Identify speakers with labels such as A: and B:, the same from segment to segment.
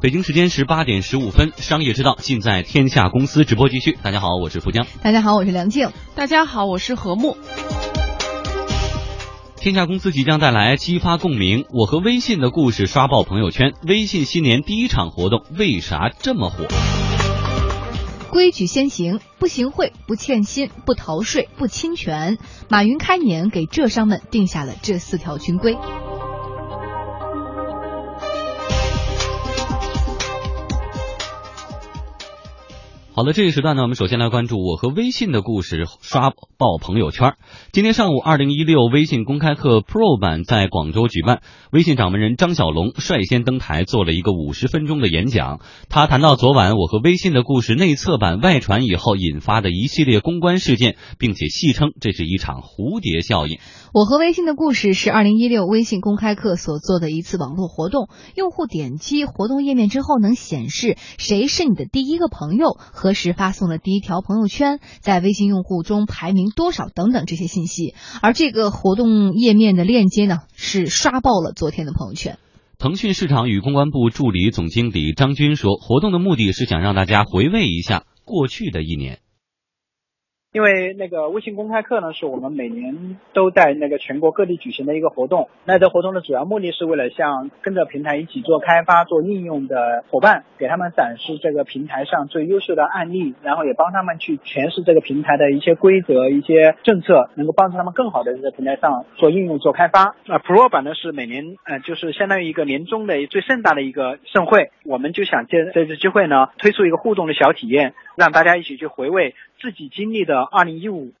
A: 北京时间十八点十五分，商业之道尽在天下公司直播继续。大家好，我是富江。
B: 大家好，我是梁静。
C: 大家好，我是何木。
A: 天下公司即将带来激发共鸣，我和微信的故事刷爆朋友圈。微信新年第一场活动为啥这么火？
B: 规矩先行，不行贿，不欠薪，不逃税，不侵权。马云开年给浙商们定下了这四条军规。
A: 好的，这一时段呢，我们首先来关注我和微信的故事，刷爆朋友圈。今天上午，二零一六微信公开课 Pro 版在广州举办，微信掌门人张小龙率先登台做了一个五十分钟的演讲。他谈到昨晚我和微信的故事内测版外传以后引发的一系列公关事件，并且戏称这是一场蝴蝶效应。
B: 我和微信的故事是二零一六微信公开课所做的一次网络活动，用户点击活动页面之后能显示谁是你的第一个朋友。何时发送了第一条朋友圈，在微信用户中排名多少等等这些信息，而这个活动页面的链接呢，是刷爆了昨天的朋友圈。
A: 腾讯市场与公关部助理总经理张军说，活动的目的是想让大家回味一下过去的一年。
D: 因为那个微信公开课呢，是我们每年都在那个全国各地举行的一个活动。那这活动的主要目的是为了向跟着平台一起做开发、做应用的伙伴，给他们展示这个平台上最优秀的案例，然后也帮他们去诠释这个平台的一些规则、一些政策，能够帮助他们更好的在平台上做应用、做开发。那 Pro 版呢是每年呃就是相当于一个年终的最盛大的一个盛会，我们就想借这次机会呢，推出一个互动的小体验，让大家一起去回味自己经历的。二零一五。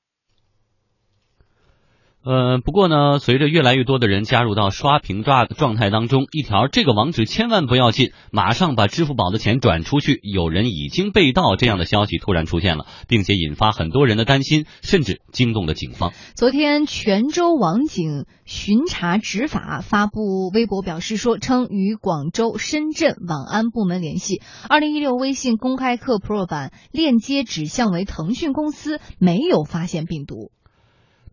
A: 呃，不过呢，随着越来越多的人加入到刷屏抓的状态当中，一条这个网址千万不要进，马上把支付宝的钱转出去，有人已经被盗这样的消息突然出现了，并且引发很多人的担心，甚至惊动了警方。
B: 昨天，泉州网警巡查执法发布微博表示说，称与广州、深圳网安部门联系，二零一六微信公开课 Pro 版链接指向为腾讯公司，没有发现病毒。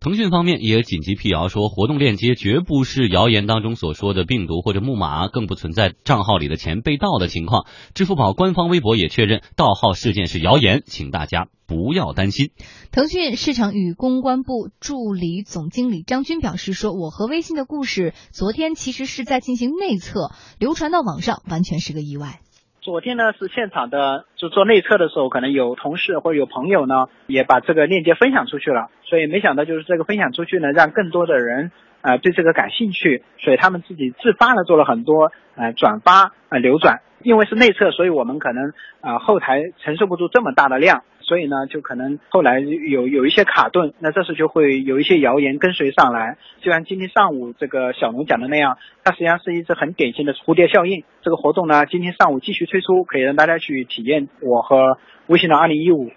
A: 腾讯方面也紧急辟谣说，活动链接绝不是谣言当中所说的病毒或者木马，更不存在账号里的钱被盗的情况。支付宝官方微博也确认，盗号事件是谣言，请大家不要担心。
B: 腾讯市场与公关部助理总经理张军表示说：“我和微信的故事，昨天其实是在进行内测，流传到网上完全是个意外。”
D: 昨天呢是现场的，就做内测的时候，可能有同事或者有朋友呢，也把这个链接分享出去了。所以没想到就是这个分享出去呢，让更多的人啊对这个感兴趣，所以他们自己自发的做了很多呃转发啊流转。因为是内测，所以我们可能啊后台承受不住这么大的量。所以呢，就可能后来有有一些卡顿，那这时就会有一些谣言跟随上来。就像今天上午这个小龙讲的那样，它实际上是一只很典型的蝴蝶效应。这个活动呢，今天上午继续推出，可以让大家去体验我和微信的二零一五。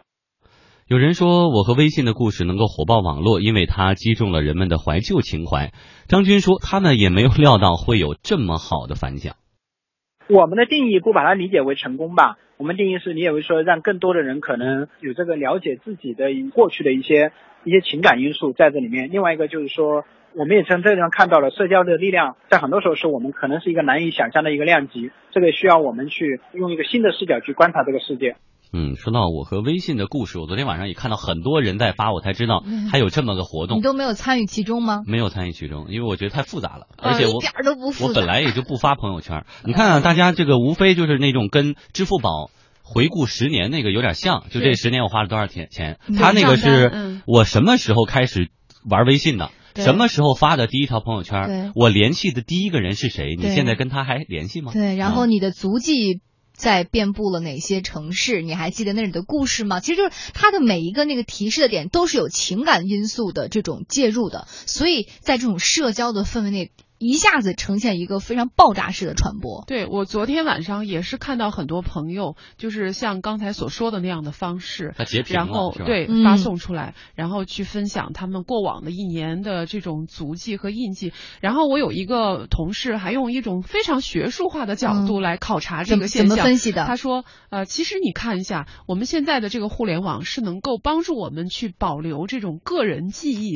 A: 有人说，我和微信的故事能够火爆网络，因为它击中了人们的怀旧情怀。张军说，他们也没有料到会有这么好的反响。
D: 我们的定义不把它理解为成功吧，我们定义是理解为说让更多的人可能有这个了解自己的过去的一些一些情感因素在这里面。另外一个就是说，我们也从这地方看到了社交的力量，在很多时候是我们可能是一个难以想象的一个量级，这个需要我们去用一个新的视角去观察这个世界。
A: 嗯，说到我和微信的故事，我昨天晚上也看到很多人在发，我才知道还有这么个活动。
B: 你都没有参与其中吗？
A: 没有参与其中，因为我觉得太复杂了，而且我
B: 一点都不复
A: 杂。我本来也就不发朋友圈。你看啊，大家这个无非就是那种跟支付宝回顾十年那个有点像，就这十年我花了多少钱钱。他那个是我什么时候开始玩微信的，什么时候发的第一条朋友圈，我联系的第一个人是谁？你现在跟他还联系吗？
B: 对，然后你的足迹。在遍布了哪些城市？你还记得那里的故事吗？其实就是它的每一个那个提示的点都是有情感因素的这种介入的，所以在这种社交的氛围内。一下子呈现一个非常爆炸式的传播。
C: 对我昨天晚上也是看到很多朋友，就是像刚才所说的那样的方式，然后对发送出来，然后去分享他们过往的一年的这种足迹和印记。然后我有一个同事还用一种非常学术化的角度来考察这个现
B: 象。怎么分析的？
C: 他说：呃，其实你看一下，我们现在的这个互联网是能够帮助我们去保留这种个人记忆。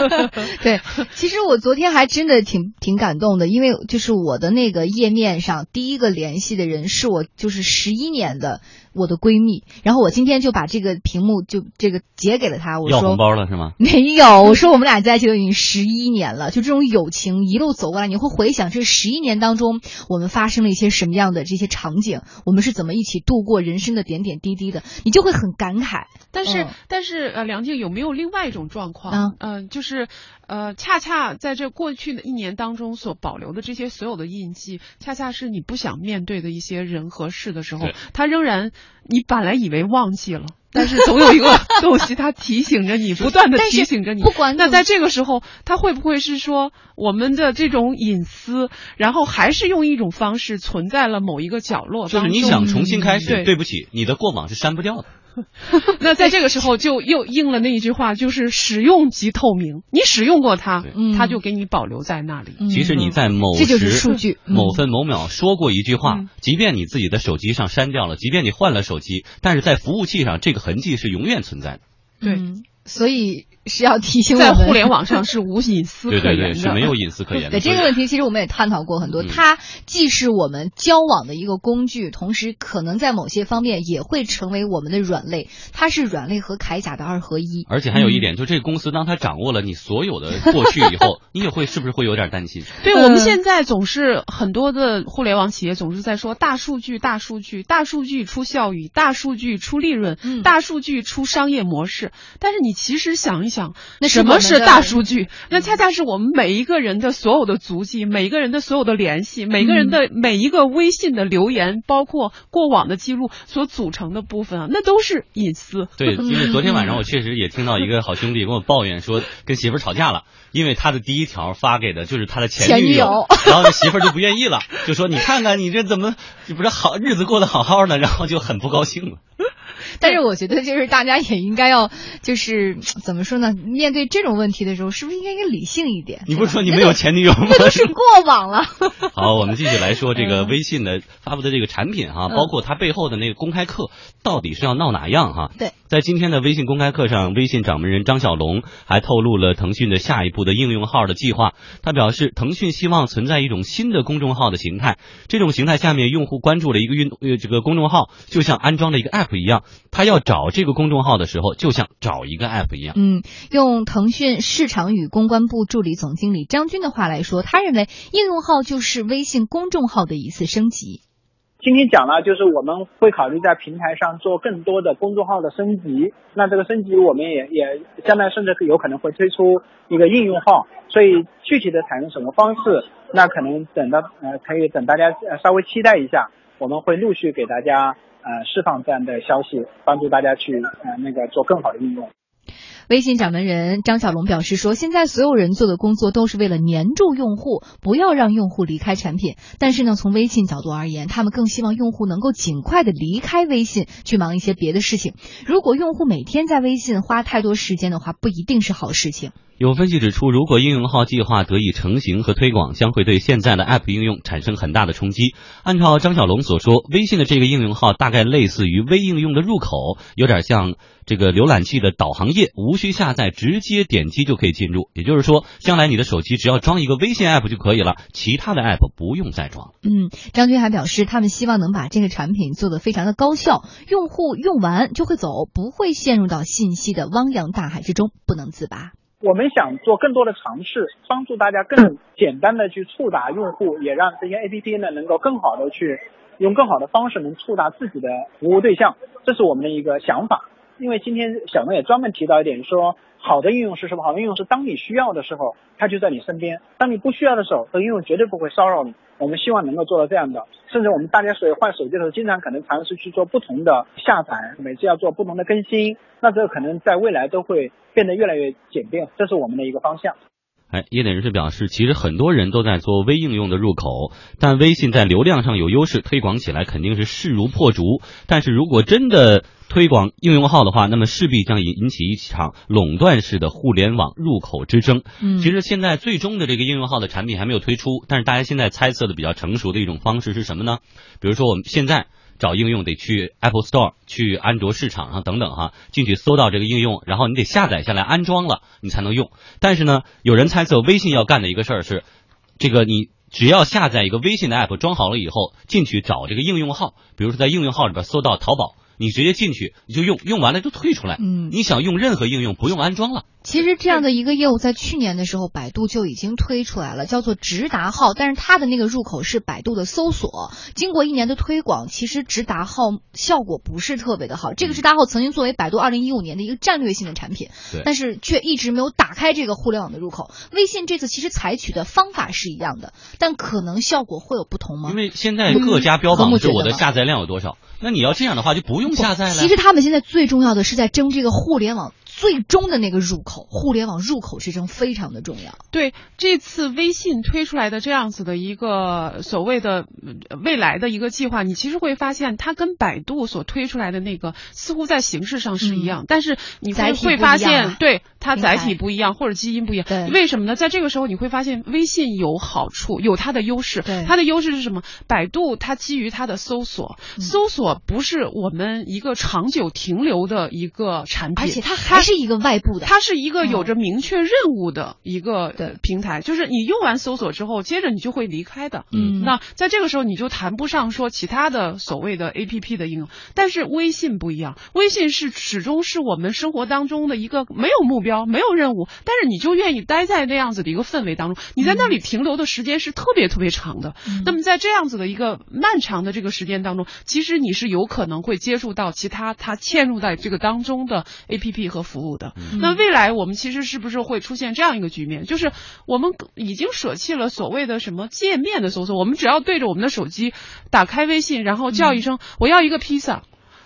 B: 对，其实我昨天还真的挺。挺感动的，因为就是我的那个页面上第一个联系的人是我就是十一年的我的闺蜜，然后我今天就把这个屏幕就这个截给了她，我说
A: 要红包了是吗？
B: 没有，我说我们俩在一起都已经十一年了，就这种友情一路走过来，你会回想这十一年当中我们发生了一些什么样的这些场景，我们是怎么一起度过人生的点点滴滴的，你就会很感慨。
C: 但是但是呃，梁静有没有另外一种状况？嗯，就是呃，恰恰在这过去的一年当中所保留的这些所有的印记，恰恰是你不想面对的一些人和事的时候，他仍然你本来以为忘记了，但是总有一个东西它提醒着你，不断的 提醒着你。
B: 不管
C: 那在这个时候，他会不会是说我们的这种隐私，然后还是用一种方式存在了某一个角落？
A: 就是你想重新开始，对不起，你的过往是删不掉的。
C: 那在这个时候就又应了那一句话，就是使用即透明。你使用过它，它就给你保留在那里。
A: 其实你在某
B: 时、
A: 某分、某秒说过一句话，即便你自己的手机上删掉了，即便你换了手机，但是在服务器上这个痕迹是永远存在的。
C: 对，
B: 所以。是要提醒
C: 在互联网上是无隐私可言
A: 的，是没有隐私可言的。
B: 对这个问题，其实我们也探讨过很多。它既是我们交往的一个工具，同时可能在某些方面也会成为我们的软肋。它是软肋和铠甲的二合一。
A: 而且还有一点，就这个公司，当它掌握了你所有的过去以后，你也会是不是会有点担心？
C: 对我们现在总是很多的互联网企业总是在说大数据、大数据、大数据出效益、大数据出利润、大数据出商业模式。但是你其实想一。想，那什么是大数据？那恰恰是我们每一个人的所有的足迹，每一个人的所有的联系，每个人的每一个微信的留言，包括过往的记录所组成的部分啊，那都是隐私。
A: 对，因为昨天晚上我确实也听到一个好兄弟跟我抱怨说，跟媳妇吵架了，因为他的第一条发给的就是他的前女友，然后那媳妇就不愿意了，就说你看看你这怎么不是好日子过得好好的，然后就很不高兴了。
B: 但是我觉得，就是大家也应该要，就是怎么说呢？面对这种问题的时候，是不是应该应该理性一点？
A: 你不是说你没有前女友吗？
B: 那都是过往了。
A: 好，我们继续来说这个微信的发布的这个产品哈，包括它背后的那个公开课，到底是要闹哪样哈？
B: 对，
A: 在今天的微信公开课上，微信掌门人张小龙还透露了腾讯的下一步的应用号的计划。他表示，腾讯希望存在一种新的公众号的形态，这种形态下面用户关注了一个运呃这个公众号，就像安装了一个 app 一样。他要找这个公众号的时候，就像找一个 app 一样。
B: 嗯，用腾讯市场与公关部助理总经理张军的话来说，他认为应用号就是微信公众号的一次升级。
D: 今天讲了，就是我们会考虑在平台上做更多的公众号的升级。那这个升级，我们也也将来甚至有可能会推出一个应用号。所以具体的采用什么方式，那可能等到呃可以等大家稍微期待一下，我们会陆续给大家。呃，释放这样的消息，帮助大家去呃那个做更好的应用。
B: 微信掌门人张小龙表示说，现在所有人做的工作都是为了黏住用户，不要让用户离开产品。但是呢，从微信角度而言，他们更希望用户能够尽快的离开微信，去忙一些别的事情。如果用户每天在微信花太多时间的话，不一定是好事情。
A: 有分析指出，如果应用号计划得以成型和推广，将会对现在的 App 应用产生很大的冲击。按照张小龙所说，微信的这个应用号大概类似于微应用的入口，有点像这个浏览器的导航页，无需下载，直接点击就可以进入。也就是说，将来你的手机只要装一个微信 App 就可以了，其他的 App 不用再装。
B: 嗯，张军还表示，他们希望能把这个产品做得非常的高效，用户用完就会走，不会陷入到信息的汪洋大海之中，不能自拔。
D: 我们想做更多的尝试，帮助大家更简单的去触达用户，也让这些 A P P 呢能够更好的去用更好的方式能触达自己的服务对象，这是我们的一个想法。因为今天小龙也专门提到一点，说好的应用是什么？好的应用是当你需要的时候，它就在你身边；当你不需要的时候，这个应用绝对不会骚扰你。我们希望能够做到这样的，甚至我们大家所以换手机的时候，经常可能尝试去做不同的下载，每次要做不同的更新，那这个可能在未来都会变得越来越简便，这是我们的一个方向。
A: 哎，业内人士表示，其实很多人都在做微应用的入口，但微信在流量上有优势，推广起来肯定是势如破竹。但是如果真的推广应用号的话，那么势必将引引起一场垄断式的互联网入口之争。
B: 嗯，
A: 其实现在最终的这个应用号的产品还没有推出，但是大家现在猜测的比较成熟的一种方式是什么呢？比如说我们现在。找应用得去 Apple Store，去安卓市场上等等哈，进去搜到这个应用，然后你得下载下来安装了，你才能用。但是呢，有人猜测微信要干的一个事儿是，这个你只要下载一个微信的 app，装好了以后进去找这个应用号，比如说在应用号里边搜到淘宝。你直接进去，你就用，用完了就退出来。嗯，你想用任何应用，不用安装了。
B: 其实这样的一个业务在去年的时候，百度就已经推出来了，叫做直达号。但是它的那个入口是百度的搜索。经过一年的推广，其实直达号效果不是特别的好。这个直达号曾经作为百度二零一五年的一个战略性的产品，但是却一直没有打开这个互联网的入口。微信这次其实采取的方法是一样的，但可能效果会有不同吗？
A: 因为现在各家标榜是我的下载量有多少。那你要这样的话，就不用下载了。
B: 其实他们现在最重要的是在争这个互联网。最终的那个入口，互联网入口之争非常的重要。
C: 对，这次微信推出来的这样子的一个所谓的未来的一个计划，你其实会发现，它跟百度所推出来的那个似乎在形式上是一样，但是你会会发现，对它载体不一样或者基因不一样。为什么呢？在这个时候你会发现，微信有好处，有它的优势。它的优势是什么？百度它基于它的搜索，搜索不是我们一个长久停留的一个产品，而
B: 且它还。是一个外部的，
C: 它是一个有着明确任务的一个平台，就是你用完搜索之后，接着你就会离开的。嗯，那在这个时候你就谈不上说其他的所谓的 A P P 的应用，但是微信不一样，微信是始终是我们生活当中的一个没有目标、没有任务，但是你就愿意待在那样子的一个氛围当中，你在那里停留的时间是特别特别长的。那么在这样子的一个漫长的这个时间当中，其实你是有可能会接触到其他它嵌入在这个当中的 A P P 和服务的，那未来我们其实是不是会出现这样一个局面？就是我们已经舍弃了所谓的什么界面的搜索，我们只要对着我们的手机打开微信，然后叫一声“我要一个披萨”。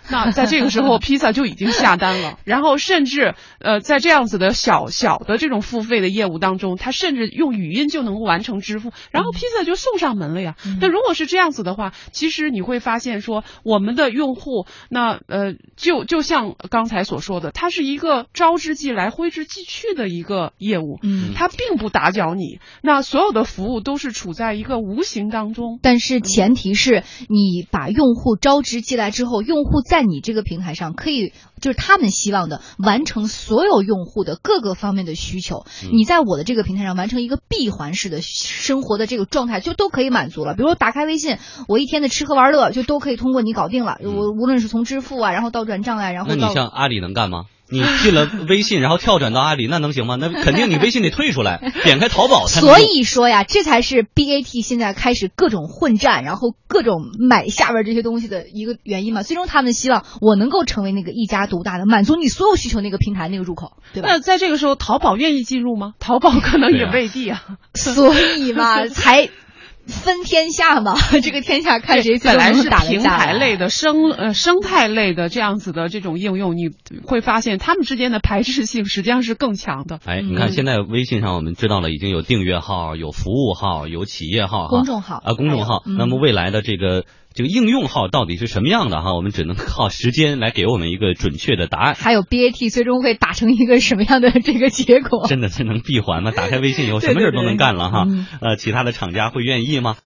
C: 那在这个时候，披萨就已经下单了，然后甚至呃，在这样子的小小的这种付费的业务当中，他甚至用语音就能够完成支付，然后披萨就送上门了呀。那如果是这样子的话，其实你会发现说，我们的用户那呃，就就像刚才所说的，它是一个招之即来挥之即去的一个业务，嗯，它并不打搅你，那所有的服务都是处在一个无形当中。
B: 但是前提是你把用户招之即来之后，用户在。在你这个平台上，可以就是他们希望的完成所有用户的各个方面的需求。你在我的这个平台上完成一个闭环式的生活的这个状态，就都可以满足了。比如说打开微信，我一天的吃喝玩乐就都可以通过你搞定了。我无论是从支付啊，然后到转账啊，然后
A: 那你像阿里能干吗？你进了 微信，然后跳转到阿里，那能行吗？那肯定你微信得退出来，点开淘宝才。
B: 所以说呀，这才是 BAT 现在开始各种混战，然后各种买下边这些东西的一个原因嘛。最终他们希望我能够成为那个一家独大的，满足你所有需求那个平台那个入口，对吧？
C: 那在这个时候，淘宝愿意进入吗？淘宝可能也未必啊。
B: 所以嘛，才。分天下嘛，这个天下看谁
C: 本来是平台类的生呃生态类的这样子的这种应用，你会发现他们之间的排斥性实际上是更强的。
A: 哎，你看现在微信上我们知道了，已经有订阅号、有服务号、有企业号、
B: 公众号
A: 啊，公众号。那么未来的这个。这个应用号到底是什么样的哈？我们只能靠时间来给我们一个准确的答案。
B: 还有 BAT 最终会打成一个什么样的这个结果？
A: 真的是能闭环吗？打开微信以后什么事都能干了哈？呃，其他的厂家会愿意吗？